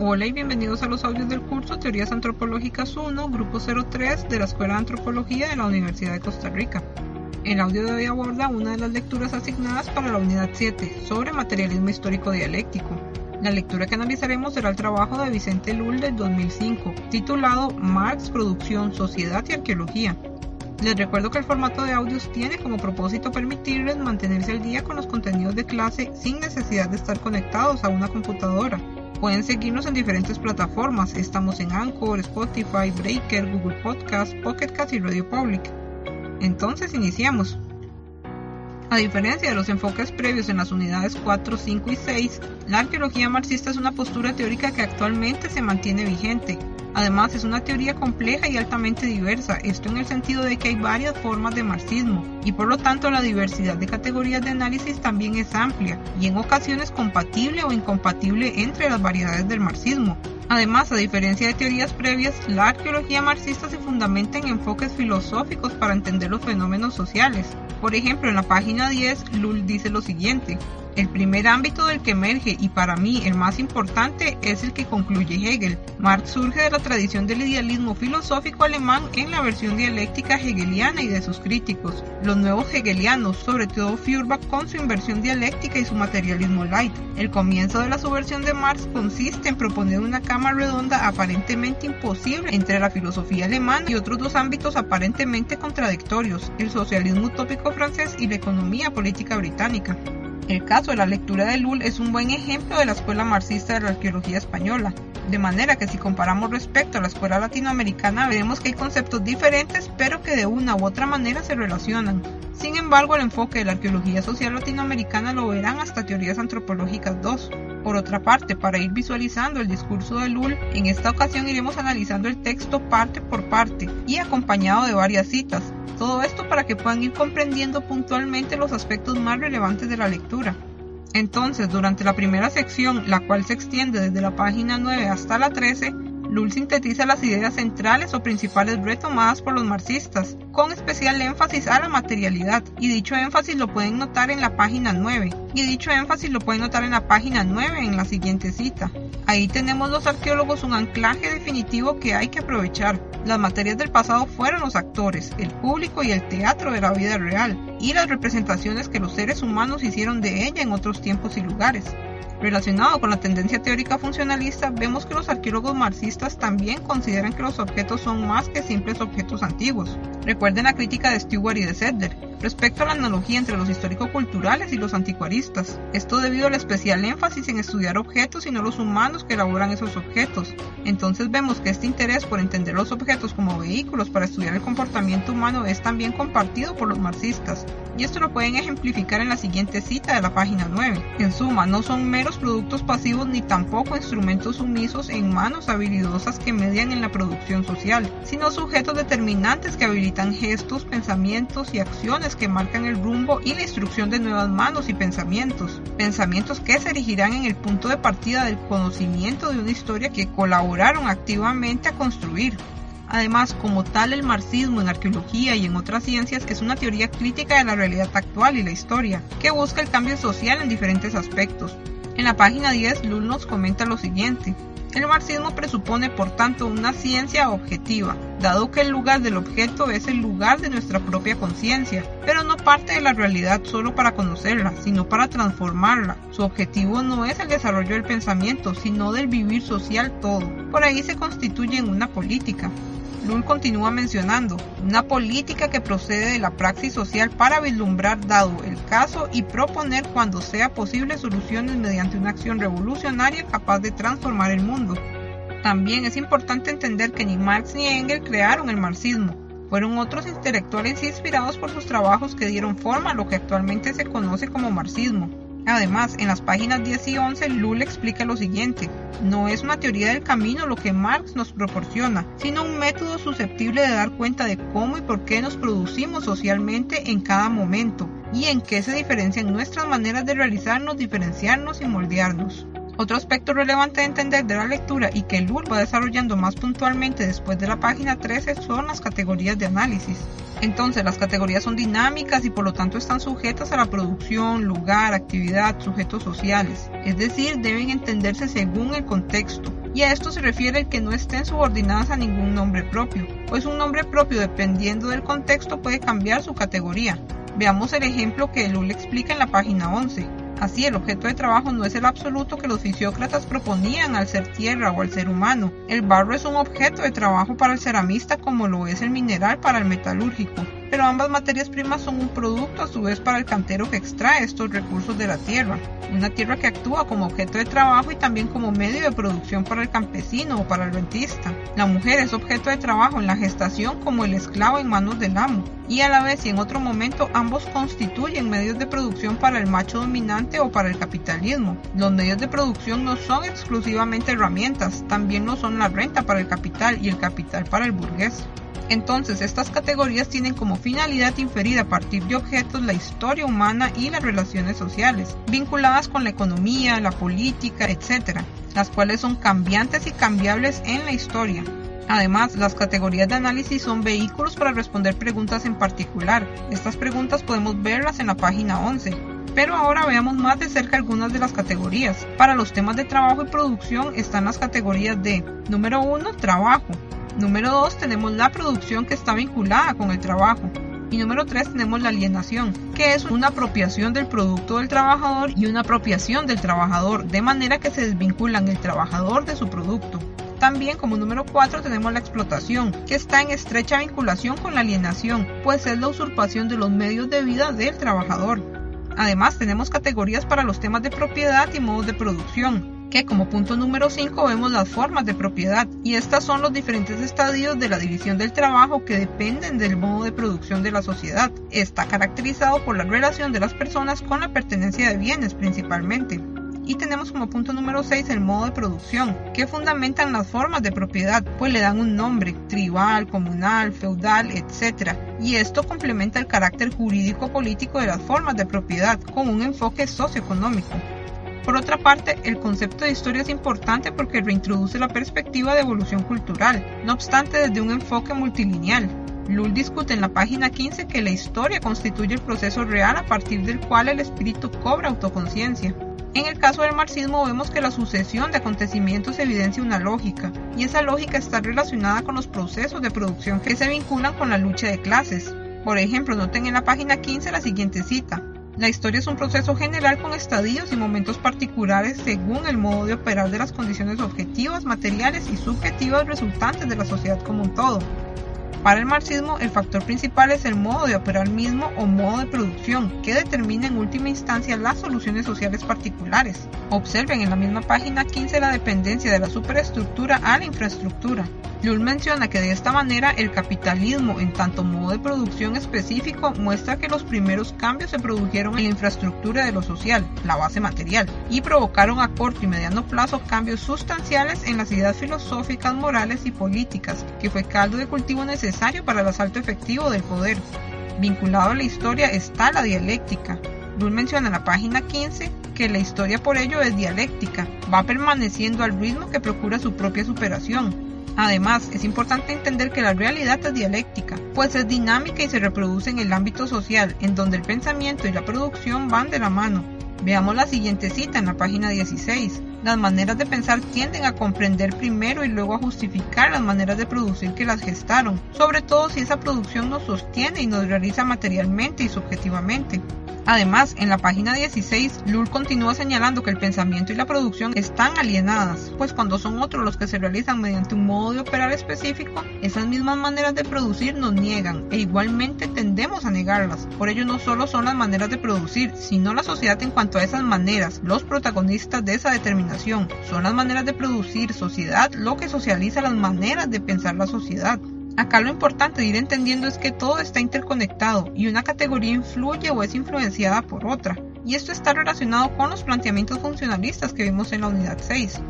Hola y bienvenidos a los audios del curso Teorías Antropológicas 1, Grupo 03 de la Escuela de Antropología de la Universidad de Costa Rica. El audio de hoy aborda una de las lecturas asignadas para la unidad 7 sobre materialismo histórico dialéctico. La lectura que analizaremos será el trabajo de Vicente Lull del 2005, titulado Marx, Producción, Sociedad y Arqueología. Les recuerdo que el formato de audios tiene como propósito permitirles mantenerse al día con los contenidos de clase sin necesidad de estar conectados a una computadora Pueden seguirnos en diferentes plataformas. Estamos en Anchor, Spotify, Breaker, Google Podcast, Pocket Cast y Radio Public. Entonces iniciamos. A diferencia de los enfoques previos en las unidades 4, 5 y 6, la arqueología marxista es una postura teórica que actualmente se mantiene vigente. Además, es una teoría compleja y altamente diversa, esto en el sentido de que hay varias formas de marxismo, y por lo tanto la diversidad de categorías de análisis también es amplia, y en ocasiones compatible o incompatible entre las variedades del marxismo. Además, a diferencia de teorías previas, la arqueología marxista se fundamenta en enfoques filosóficos para entender los fenómenos sociales. Por ejemplo, en la página 10, Lull dice lo siguiente, el primer ámbito del que emerge y para mí el más importante es el que concluye Hegel. Marx surge de la tradición del idealismo filosófico alemán en la versión dialéctica hegeliana y de sus críticos, los nuevos hegelianos, sobre todo Feuerbach con su inversión dialéctica y su materialismo light. El comienzo de la subversión de Marx consiste en proponer una cama redonda aparentemente imposible entre la filosofía alemana y otros dos ámbitos aparentemente contradictorios, el socialismo utópico francés y la economía política británica. El caso de la lectura de Lull es un buen ejemplo de la escuela marxista de la arqueología española, de manera que si comparamos respecto a la escuela latinoamericana veremos que hay conceptos diferentes pero que de una u otra manera se relacionan. Sin embargo, el enfoque de la arqueología social latinoamericana lo verán hasta teorías antropológicas 2. Por otra parte, para ir visualizando el discurso de Lull, en esta ocasión iremos analizando el texto parte por parte y acompañado de varias citas, todo esto para que puedan ir comprendiendo puntualmente los aspectos más relevantes de la lectura. Entonces, durante la primera sección, la cual se extiende desde la página 9 hasta la 13, Lull sintetiza las ideas centrales o principales retomadas por los marxistas, con especial énfasis a la materialidad, y dicho énfasis lo pueden notar en la página 9, y dicho énfasis lo pueden notar en la página 9 en la siguiente cita. Ahí tenemos los arqueólogos un anclaje definitivo que hay que aprovechar. Las materias del pasado fueron los actores, el público y el teatro de la vida real, y las representaciones que los seres humanos hicieron de ella en otros tiempos y lugares. Relacionado con la tendencia teórica funcionalista, vemos que los arqueólogos marxistas también consideran que los objetos son más que simples objetos antiguos. Recuerden la crítica de Stewart y de Sedler respecto a la analogía entre los histórico-culturales y los anticuaristas. Esto debido al especial énfasis en estudiar objetos y no los humanos que elaboran esos objetos. Entonces vemos que este interés por entender los objetos como vehículos para estudiar el comportamiento humano es también compartido por los marxistas. Y esto lo pueden ejemplificar en la siguiente cita de la página 9. En suma, no son meros productos pasivos ni tampoco instrumentos sumisos en manos habilidosas que median en la producción social, sino sujetos determinantes que habilitan gestos, pensamientos y acciones que marcan el rumbo y la instrucción de nuevas manos y pensamientos. Pensamientos que se erigirán en el punto de partida del conocimiento de una historia que colaboraron activamente a construir. Además, como tal, el marxismo en arqueología y en otras ciencias es una teoría crítica de la realidad actual y la historia, que busca el cambio social en diferentes aspectos. En la página 10, Lull nos comenta lo siguiente. El marxismo presupone, por tanto, una ciencia objetiva, dado que el lugar del objeto es el lugar de nuestra propia conciencia, pero no parte de la realidad solo para conocerla, sino para transformarla. Su objetivo no es el desarrollo del pensamiento, sino del vivir social todo. Por ahí se constituye en una política. Lull continúa mencionando una política que procede de la praxis social para vislumbrar dado el caso y proponer cuando sea posible soluciones mediante una acción revolucionaria capaz de transformar el mundo. También es importante entender que ni Marx ni Engels crearon el marxismo, fueron otros intelectuales inspirados por sus trabajos que dieron forma a lo que actualmente se conoce como marxismo. Además, en las páginas 10 y 11, Lull explica lo siguiente. No es una teoría del camino lo que Marx nos proporciona, sino un método susceptible de dar cuenta de cómo y por qué nos producimos socialmente en cada momento, y en qué se diferencian nuestras maneras de realizarnos, diferenciarnos y moldearnos. Otro aspecto relevante de entender de la lectura y que Lull va desarrollando más puntualmente después de la página 13 son las categorías de análisis. Entonces las categorías son dinámicas y por lo tanto están sujetas a la producción, lugar, actividad, sujetos sociales, es decir, deben entenderse según el contexto. y a esto se refiere el que no estén subordinadas a ningún nombre propio, pues un nombre propio dependiendo del contexto puede cambiar su categoría. Veamos el ejemplo que Lul explica en la página 11. Así, el objeto de trabajo no es el absoluto que los fisiócratas proponían al ser tierra o al ser humano. El barro es un objeto de trabajo para el ceramista como lo es el mineral para el metalúrgico pero ambas materias primas son un producto a su vez para el cantero que extrae estos recursos de la tierra, una tierra que actúa como objeto de trabajo y también como medio de producción para el campesino o para el rentista. La mujer es objeto de trabajo en la gestación como el esclavo en manos del amo, y a la vez y en otro momento ambos constituyen medios de producción para el macho dominante o para el capitalismo. Los medios de producción no son exclusivamente herramientas, también lo son la renta para el capital y el capital para el burgués. Entonces, estas categorías tienen como finalidad inferir a partir de objetos la historia humana y las relaciones sociales, vinculadas con la economía, la política, etc., las cuales son cambiantes y cambiables en la historia. Además, las categorías de análisis son vehículos para responder preguntas en particular. Estas preguntas podemos verlas en la página 11. Pero ahora veamos más de cerca algunas de las categorías. Para los temas de trabajo y producción están las categorías de número 1, trabajo, Número 2 tenemos la producción que está vinculada con el trabajo. Y número 3 tenemos la alienación, que es una apropiación del producto del trabajador y una apropiación del trabajador, de manera que se desvinculan el trabajador de su producto. También como número 4 tenemos la explotación, que está en estrecha vinculación con la alienación, pues es la usurpación de los medios de vida del trabajador. Además tenemos categorías para los temas de propiedad y modos de producción, como punto número 5 vemos las formas de propiedad y estas son los diferentes estadios de la división del trabajo que dependen del modo de producción de la sociedad. Está caracterizado por la relación de las personas con la pertenencia de bienes principalmente. Y tenemos como punto número 6 el modo de producción, que fundamentan las formas de propiedad, pues le dan un nombre, tribal, comunal, feudal, etc. Y esto complementa el carácter jurídico-político de las formas de propiedad con un enfoque socioeconómico. Por otra parte, el concepto de historia es importante porque reintroduce la perspectiva de evolución cultural, no obstante desde un enfoque multilineal. Lull discute en la página 15 que la historia constituye el proceso real a partir del cual el espíritu cobra autoconciencia. En el caso del marxismo vemos que la sucesión de acontecimientos evidencia una lógica, y esa lógica está relacionada con los procesos de producción que se vinculan con la lucha de clases. Por ejemplo, noten en la página 15 la siguiente cita. La historia es un proceso general con estadios y momentos particulares según el modo de operar de las condiciones objetivas, materiales y subjetivas resultantes de la sociedad como un todo. Para el marxismo, el factor principal es el modo de operar mismo o modo de producción, que determina en última instancia las soluciones sociales particulares. Observen en la misma página 15 la dependencia de la superestructura a la infraestructura. Lull menciona que de esta manera el capitalismo en tanto modo de producción específico muestra que los primeros cambios se produjeron en la infraestructura de lo social, la base material, y provocaron a corto y mediano plazo cambios sustanciales en las ideas filosóficas, morales y políticas, que fue caldo de cultivo necesario para el asalto efectivo del poder. Vinculado a la historia está la dialéctica. Lull menciona en la página 15 que la historia por ello es dialéctica, va permaneciendo al ritmo que procura su propia superación, Además, es importante entender que la realidad es dialéctica, pues es dinámica y se reproduce en el ámbito social, en donde el pensamiento y la producción van de la mano. Veamos la siguiente cita en la página 16. Las maneras de pensar tienden a comprender primero y luego a justificar las maneras de producir que las gestaron, sobre todo si esa producción nos sostiene y nos realiza materialmente y subjetivamente. Además, en la página 16, Lull continúa señalando que el pensamiento y la producción están alienadas, pues cuando son otros los que se realizan mediante un modo de operar específico, esas mismas maneras de producir nos niegan e igualmente tendemos a negarlas. Por ello no solo son las maneras de producir, sino la sociedad en cuanto a esas maneras, los protagonistas de esa determinación. Son las maneras de producir sociedad lo que socializa las maneras de pensar la sociedad. Acá lo importante de ir entendiendo es que todo está interconectado y una categoría influye o es influenciada por otra. Y esto está relacionado con los planteamientos funcionalistas que vimos en la unidad 6.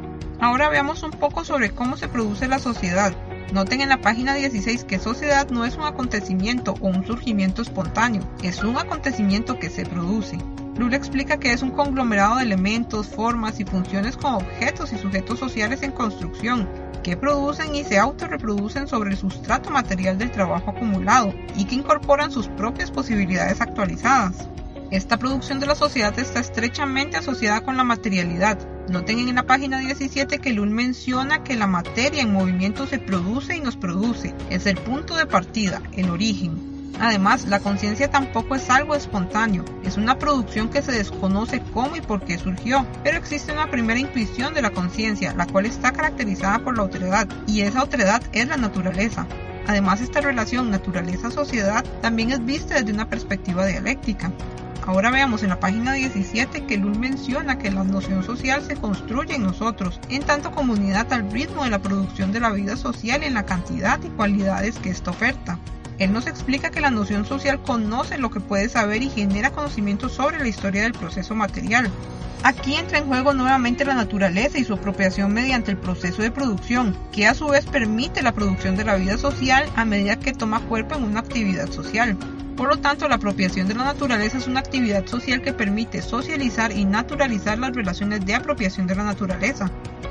Ahora veamos un poco sobre cómo se produce la sociedad. Noten en la página 16 que sociedad no es un acontecimiento o un surgimiento espontáneo, es un acontecimiento que se produce. Lula explica que es un conglomerado de elementos, formas y funciones con objetos y sujetos sociales en construcción, que producen y se autorreproducen sobre el sustrato material del trabajo acumulado y que incorporan sus propias posibilidades actualizadas. Esta producción de la sociedad está estrechamente asociada con la materialidad, Noten en la página 17 que Lul menciona que la materia en movimiento se produce y nos produce. Es el punto de partida, el origen. Además, la conciencia tampoco es algo espontáneo, es una producción que se desconoce cómo y por qué surgió, pero existe una primera intuición de la conciencia, la cual está caracterizada por la otredad, y esa otredad es la naturaleza. Además, esta relación naturaleza-sociedad también es vista desde una perspectiva dialéctica. Ahora veamos en la página 17 que Lull menciona que la noción social se construye en nosotros, en tanto comunidad al ritmo de la producción de la vida social en la cantidad y cualidades que esta oferta. Él nos explica que la noción social conoce lo que puede saber y genera conocimiento sobre la historia del proceso material. Aquí entra en juego nuevamente la naturaleza y su apropiación mediante el proceso de producción, que a su vez permite la producción de la vida social a medida que toma cuerpo en una actividad social. Por lo tanto, la apropiación de la naturaleza es una actividad social que permite socializar y naturalizar las relaciones de apropiación de la naturaleza.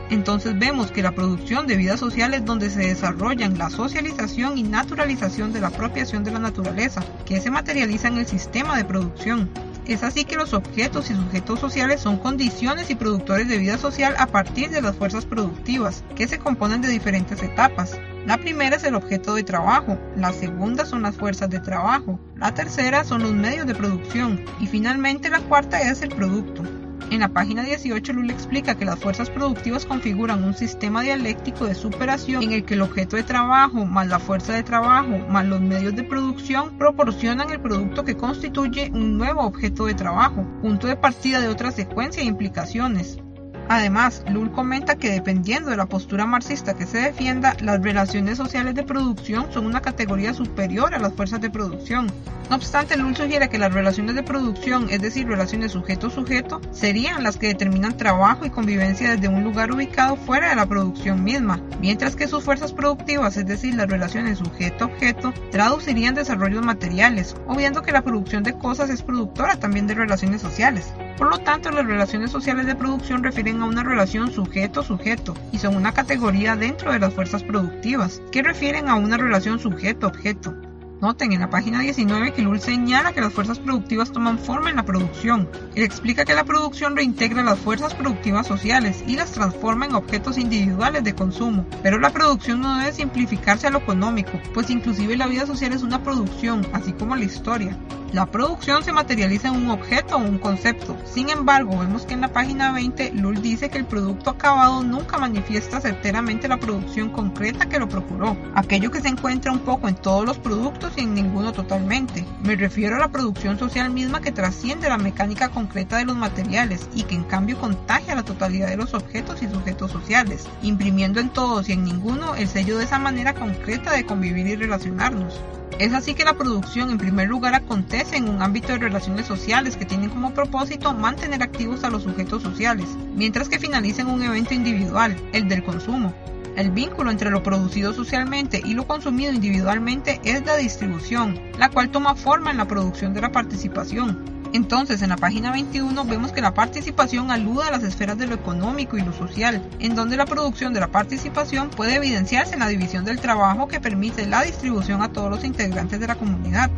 Entonces vemos que la producción de vida social es donde se desarrollan la socialización y naturalización de la apropiación de la naturaleza, que se materializa en el sistema de producción. Es así que los objetos y sujetos sociales son condiciones y productores de vida social a partir de las fuerzas productivas, que se componen de diferentes etapas. La primera es el objeto de trabajo, la segunda son las fuerzas de trabajo, la tercera son los medios de producción y finalmente la cuarta es el producto. En la página 18 Lul explica que las fuerzas productivas configuran un sistema dialéctico de superación en el que el objeto de trabajo más la fuerza de trabajo más los medios de producción proporcionan el producto que constituye un nuevo objeto de trabajo, punto de partida de otra secuencia de implicaciones. Además, Lull comenta que dependiendo de la postura marxista que se defienda, las relaciones sociales de producción son una categoría superior a las fuerzas de producción. No obstante, Lull sugiere que las relaciones de producción, es decir, relaciones sujeto-sujeto, serían las que determinan trabajo y convivencia desde un lugar ubicado fuera de la producción misma, mientras que sus fuerzas productivas, es decir, las relaciones sujeto-objeto, traducirían desarrollos materiales, obviando que la producción de cosas es productora también de relaciones sociales. Por lo tanto, las relaciones sociales de producción refieren a una relación sujeto-sujeto y son una categoría dentro de las fuerzas productivas, que refieren a una relación sujeto-objeto. Noten en la página 19 que Lull señala que las fuerzas productivas toman forma en la producción. Él explica que la producción reintegra las fuerzas productivas sociales y las transforma en objetos individuales de consumo. Pero la producción no debe simplificarse a lo económico, pues inclusive la vida social es una producción, así como la historia. La producción se materializa en un objeto o un concepto. Sin embargo, vemos que en la página 20 Lull dice que el producto acabado nunca manifiesta certeramente la producción concreta que lo procuró, aquello que se encuentra un poco en todos los productos y en ninguno totalmente. Me refiero a la producción social misma que trasciende la mecánica concreta de los materiales y que en cambio contagia la totalidad de los objetos y sujetos sociales, imprimiendo en todos y en ninguno el sello de esa manera concreta de convivir y relacionarnos. Es así que la producción en primer lugar acontece en un ámbito de relaciones sociales que tienen como propósito mantener activos a los sujetos sociales, mientras que finaliza en un evento individual, el del consumo. El vínculo entre lo producido socialmente y lo consumido individualmente es la distribución, la cual toma forma en la producción de la participación, entonces, en la página 21 vemos que la participación aluda a las esferas de lo económico y lo social, en donde la producción de la participación puede evidenciarse en la división del trabajo que permite la distribución a todos los integrantes de la comunidad.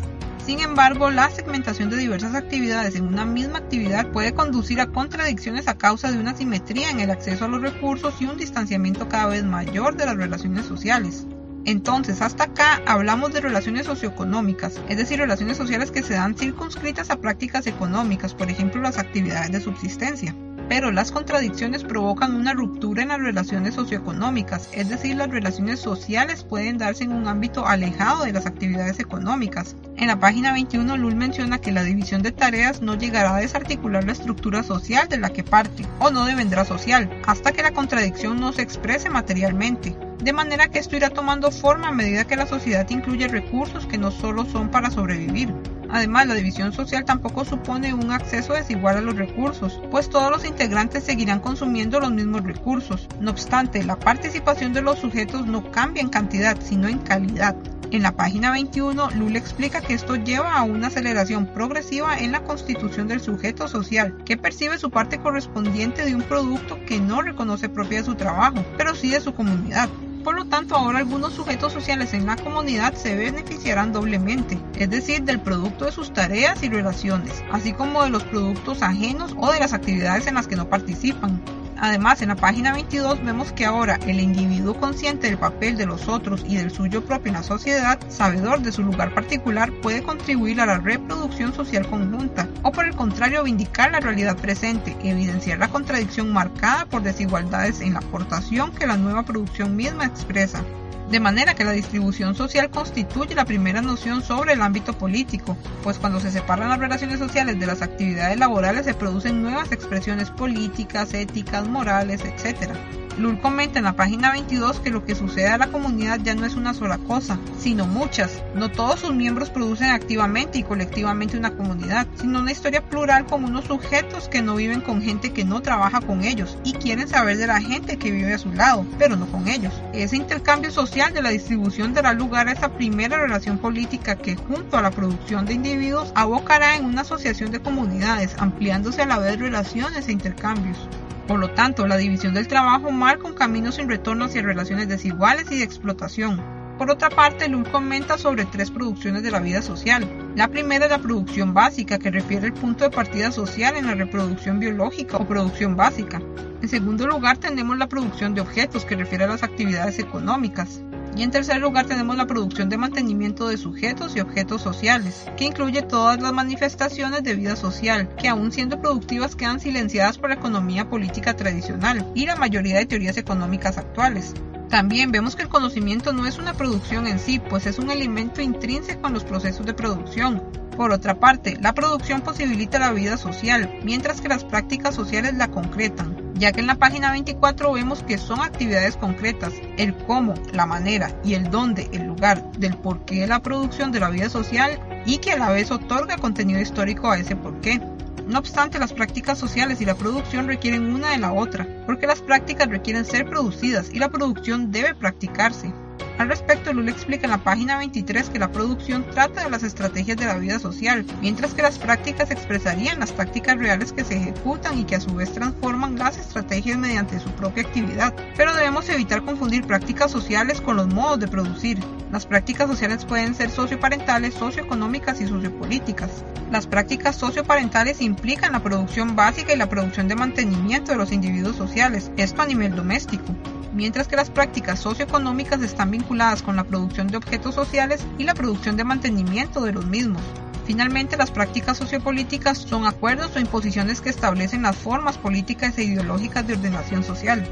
Sin embargo, la segmentación de diversas actividades en una misma actividad puede conducir a contradicciones a causa de una simetría en el acceso a los recursos y un distanciamiento cada vez mayor de las relaciones sociales. Entonces, hasta acá hablamos de relaciones socioeconómicas, es decir, relaciones sociales que se dan circunscritas a prácticas económicas, por ejemplo, las actividades de subsistencia. Pero las contradicciones provocan una ruptura en las relaciones socioeconómicas, es decir, las relaciones sociales pueden darse en un ámbito alejado de las actividades económicas. En la página 21, Lull menciona que la división de tareas no llegará a desarticular la estructura social de la que parte, o no devendrá social, hasta que la contradicción no se exprese materialmente de manera que esto irá tomando forma a medida que la sociedad incluye recursos que no solo son para sobrevivir. Además, la división social tampoco supone un acceso desigual a los recursos, pues todos los integrantes seguirán consumiendo los mismos recursos. No obstante, la participación de los sujetos no cambia en cantidad, sino en calidad. En la página 21, Lula explica que esto lleva a una aceleración progresiva en la constitución del sujeto social, que percibe su parte correspondiente de un producto que no reconoce propia de su trabajo, pero sí de su comunidad. Por lo tanto, ahora algunos sujetos sociales en la comunidad se beneficiarán doblemente, es decir, del producto de sus tareas y relaciones, así como de los productos ajenos o de las actividades en las que no participan. Además, en la página 22 vemos que ahora el individuo consciente del papel de los otros y del suyo propio en la sociedad, sabedor de su lugar particular, puede contribuir a la reproducción social conjunta, o por el contrario vindicar la realidad presente, evidenciar la contradicción marcada por desigualdades en la aportación que la nueva producción misma expresa. De manera que la distribución social constituye la primera noción sobre el ámbito político, pues cuando se separan las relaciones sociales de las actividades laborales se producen nuevas expresiones políticas, éticas, morales, etc. Lul comenta en la página 22 que lo que sucede a la comunidad ya no es una sola cosa, sino muchas. No todos sus miembros producen activamente y colectivamente una comunidad, sino una historia plural con unos sujetos que no viven con gente que no trabaja con ellos y quieren saber de la gente que vive a su lado, pero no con ellos. Ese intercambio social de la distribución dará lugar a esa primera relación política que junto a la producción de individuos abocará en una asociación de comunidades, ampliándose a la vez relaciones e intercambios. Por lo tanto, la división del trabajo marca un camino sin retorno hacia relaciones desiguales y de explotación. Por otra parte, Lul comenta sobre tres producciones de la vida social. La primera es la producción básica, que refiere al punto de partida social en la reproducción biológica o producción básica. En segundo lugar, tenemos la producción de objetos, que refiere a las actividades económicas. Y en tercer lugar tenemos la producción de mantenimiento de sujetos y objetos sociales, que incluye todas las manifestaciones de vida social, que aún siendo productivas quedan silenciadas por la economía política tradicional y la mayoría de teorías económicas actuales. También vemos que el conocimiento no es una producción en sí, pues es un elemento intrínseco en los procesos de producción, por otra parte, la producción posibilita la vida social, mientras que las prácticas sociales la concretan, ya que en la página 24 vemos que son actividades concretas, el cómo, la manera y el dónde, el lugar del porqué de la producción de la vida social y que a la vez otorga contenido histórico a ese porqué. No obstante, las prácticas sociales y la producción requieren una de la otra, porque las prácticas requieren ser producidas y la producción debe practicarse. Al respecto, Lula explica en la página 23 que la producción trata de las estrategias de la vida social, mientras que las prácticas expresarían las tácticas reales que se ejecutan y que a su vez transforman las estrategias mediante su propia actividad. Pero debemos evitar confundir prácticas sociales con los modos de producir. Las prácticas sociales pueden ser socioparentales, socioeconómicas y sociopolíticas. Las prácticas socioparentales implican la producción básica y la producción de mantenimiento de los individuos sociales, esto a nivel doméstico mientras que las prácticas socioeconómicas están vinculadas con la producción de objetos sociales y la producción de mantenimiento de los mismos. Finalmente, las prácticas sociopolíticas son acuerdos o imposiciones que establecen las formas políticas e ideológicas de ordenación social.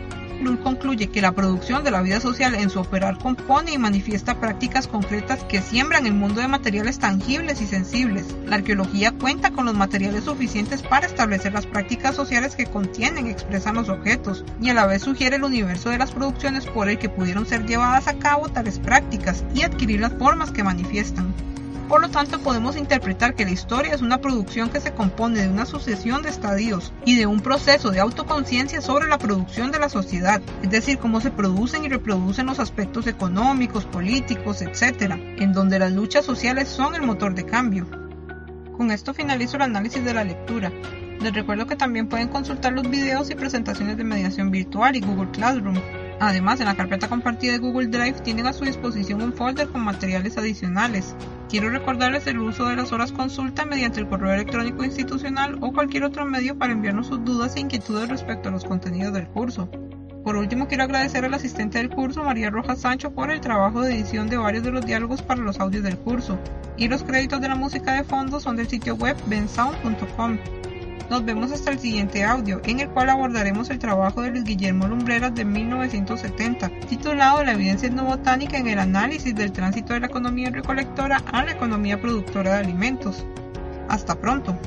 Concluye que la producción de la vida social en su operar compone y manifiesta prácticas concretas que siembran el mundo de materiales tangibles y sensibles. La arqueología cuenta con los materiales suficientes para establecer las prácticas sociales que contienen y expresan los objetos, y a la vez sugiere el universo de las producciones por el que pudieron ser llevadas a cabo tales prácticas y adquirir las formas que manifiestan. Por lo tanto, podemos interpretar que la historia es una producción que se compone de una sucesión de estadios y de un proceso de autoconciencia sobre la producción de la sociedad, es decir, cómo se producen y reproducen los aspectos económicos, políticos, etc., en donde las luchas sociales son el motor de cambio. Con esto finalizo el análisis de la lectura. Les recuerdo que también pueden consultar los videos y presentaciones de mediación virtual y Google Classroom. Además, en la carpeta compartida de Google Drive tienen a su disposición un folder con materiales adicionales. Quiero recordarles el uso de las horas consulta mediante el correo electrónico institucional o cualquier otro medio para enviarnos sus dudas e inquietudes respecto a los contenidos del curso. Por último, quiero agradecer al asistente del curso, María Rojas Sancho, por el trabajo de edición de varios de los diálogos para los audios del curso. Y los créditos de la música de fondo son del sitio web bensound.com. Nos vemos hasta el siguiente audio, en el cual abordaremos el trabajo de Luis Guillermo Lumbreras de 1970, titulado La evidencia etnobotánica en el análisis del tránsito de la economía recolectora a la economía productora de alimentos. Hasta pronto.